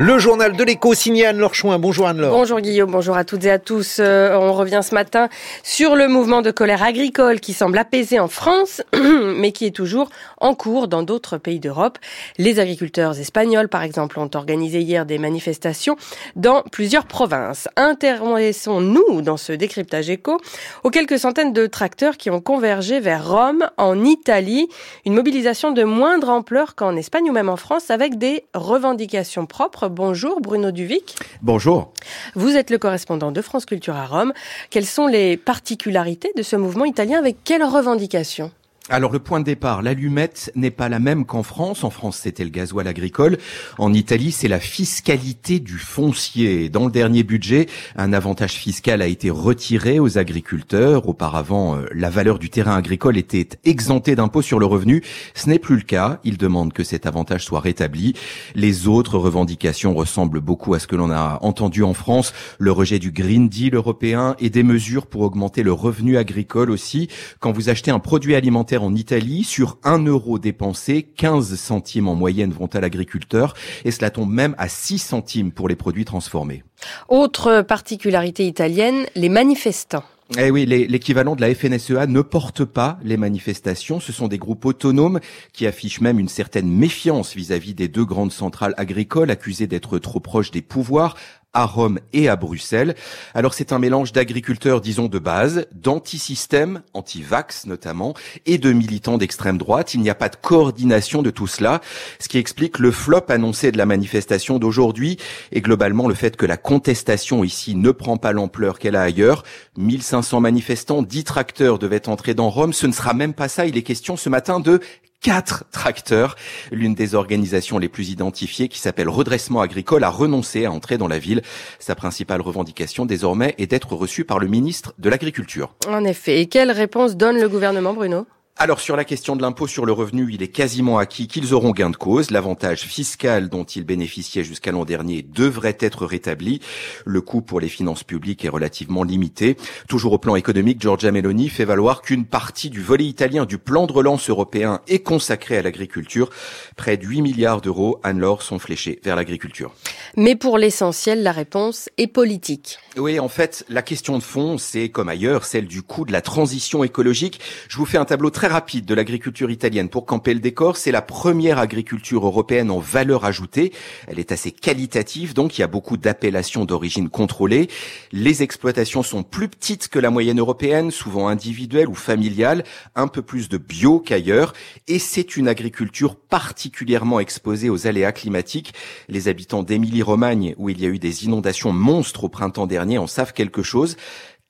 Le journal de l'écho signé Anne-Laure Chouin. Bonjour Anne-Laure. Bonjour Guillaume, bonjour à toutes et à tous. Euh, on revient ce matin sur le mouvement de colère agricole qui semble apaisé en France, mais qui est toujours en cours dans d'autres pays d'Europe. Les agriculteurs espagnols, par exemple, ont organisé hier des manifestations dans plusieurs provinces. Intéressons-nous dans ce décryptage éco aux quelques centaines de tracteurs qui ont convergé vers Rome, en Italie. Une mobilisation de moindre ampleur qu'en Espagne ou même en France avec des revendications propres Bonjour Bruno Duvic. Bonjour. Vous êtes le correspondant de France Culture à Rome. Quelles sont les particularités de ce mouvement italien? Avec quelles revendications? Alors le point de départ, l'allumette n'est pas la même qu'en France. En France, c'était le gasoil agricole. En Italie, c'est la fiscalité du foncier. Dans le dernier budget, un avantage fiscal a été retiré aux agriculteurs. Auparavant, euh, la valeur du terrain agricole était exemptée d'impôt sur le revenu. Ce n'est plus le cas. Ils demandent que cet avantage soit rétabli. Les autres revendications ressemblent beaucoup à ce que l'on a entendu en France. Le rejet du Green Deal européen et des mesures pour augmenter le revenu agricole aussi. Quand vous achetez un produit alimentaire en Italie, sur 1 euro dépensé, 15 centimes en moyenne vont à l'agriculteur et cela tombe même à 6 centimes pour les produits transformés. Autre particularité italienne, les manifestants. Eh oui, l'équivalent de la FNSEA ne porte pas les manifestations. Ce sont des groupes autonomes qui affichent même une certaine méfiance vis-à-vis -vis des deux grandes centrales agricoles accusées d'être trop proches des pouvoirs, à Rome et à Bruxelles. Alors c'est un mélange d'agriculteurs, disons, de base, d'anti-système, anti-vax notamment, et de militants d'extrême droite. Il n'y a pas de coordination de tout cela, ce qui explique le flop annoncé de la manifestation d'aujourd'hui et globalement le fait que la contestation ici ne prend pas l'ampleur qu'elle a ailleurs. 1500 manifestants, 10 tracteurs devaient entrer dans Rome. Ce ne sera même pas ça. Il est question ce matin de quatre tracteurs. L'une des organisations les plus identifiées, qui s'appelle Redressement Agricole, a renoncé à entrer dans la ville. Sa principale revendication désormais est d'être reçue par le ministre de l'Agriculture. En effet. Et quelle réponse donne le gouvernement, Bruno? Alors sur la question de l'impôt sur le revenu, il est quasiment acquis qu'ils auront gain de cause. L'avantage fiscal dont ils bénéficiaient jusqu'à l'an dernier devrait être rétabli. Le coût pour les finances publiques est relativement limité. Toujours au plan économique, Giorgia Meloni fait valoir qu'une partie du volet italien du plan de relance européen est consacrée à l'agriculture. Près de 8 milliards d'euros, Anne-Laure, sont fléchés vers l'agriculture. Mais pour l'essentiel, la réponse est politique. Oui, en fait, la question de fond, c'est comme ailleurs, celle du coût de la transition écologique. Je vous fais un tableau très rapide de l'agriculture italienne pour camper le décor. C'est la première agriculture européenne en valeur ajoutée. Elle est assez qualitative, donc il y a beaucoup d'appellations d'origine contrôlée. Les exploitations sont plus petites que la moyenne européenne, souvent individuelles ou familiales, un peu plus de bio qu'ailleurs. Et c'est une agriculture particulièrement exposée aux aléas climatiques. Les habitants d'Émilie-Romagne, où il y a eu des inondations monstres au printemps dernier, en savent quelque chose.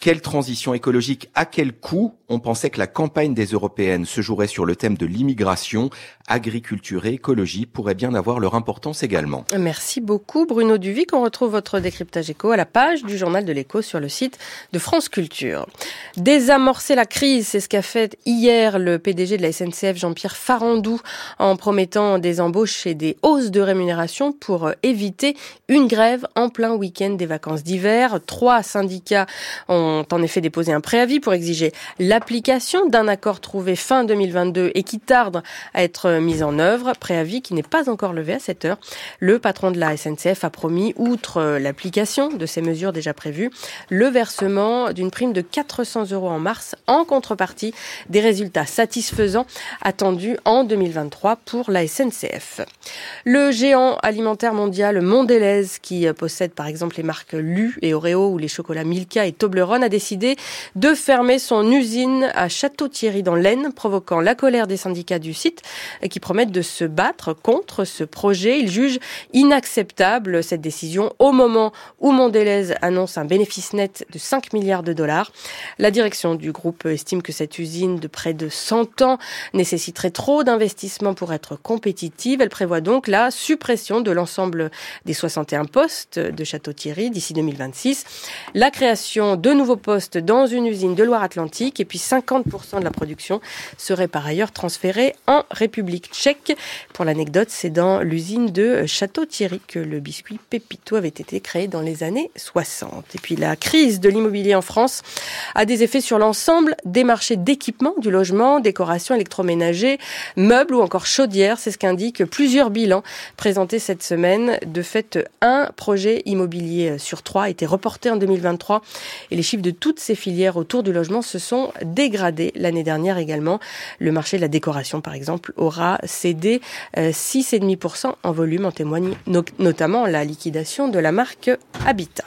Quelle transition écologique À quel coût On pensait que la campagne des européennes se jouerait sur le thème de l'immigration. Agriculture et écologie pourraient bien avoir leur importance également. Merci beaucoup Bruno Duvic. On retrouve votre décryptage éco à la page du journal de l'écho sur le site de France Culture. Désamorcer la crise, c'est ce qu'a fait hier le PDG de la SNCF Jean-Pierre Farandou en promettant des embauches et des hausses de rémunération pour éviter une grève en plein week-end des vacances d'hiver. Trois syndicats ont ont en effet déposé un préavis pour exiger l'application d'un accord trouvé fin 2022 et qui tarde à être mis en œuvre. Préavis qui n'est pas encore levé à cette heure. Le patron de la SNCF a promis, outre l'application de ces mesures déjà prévues, le versement d'une prime de 400 euros en mars en contrepartie des résultats satisfaisants attendus en 2023 pour la SNCF. Le géant alimentaire mondial Mondelez, qui possède par exemple les marques Lu et Oreo ou les chocolats Milka et Toblerone, a décidé de fermer son usine à Château-Thierry dans l'Aisne, provoquant la colère des syndicats du site qui promettent de se battre contre ce projet. Ils jugent inacceptable cette décision au moment où Mondelez annonce un bénéfice net de 5 milliards de dollars. La direction du groupe estime que cette usine de près de 100 ans nécessiterait trop d'investissements pour être compétitive. Elle prévoit donc la suppression de l'ensemble des 61 postes de Château-Thierry d'ici 2026, la création de nouveaux postes dans une usine de Loire-Atlantique et puis 50% de la production serait par ailleurs transférée en République tchèque. Pour l'anecdote, c'est dans l'usine de Château-Thierry que le biscuit Pépito avait été créé dans les années 60. Et puis la crise de l'immobilier en France a des effets sur l'ensemble des marchés d'équipement du logement, décoration, électroménager, meubles ou encore chaudières. C'est ce qu'indiquent plusieurs bilans présentés cette semaine. De fait, un projet immobilier sur trois a été reporté en 2023 et les chiffres de toutes ces filières autour du logement se sont dégradés l'année dernière également. Le marché de la décoration, par exemple, aura cédé 6,5% euh, en volume, en témoigne notamment la liquidation de la marque Habitat.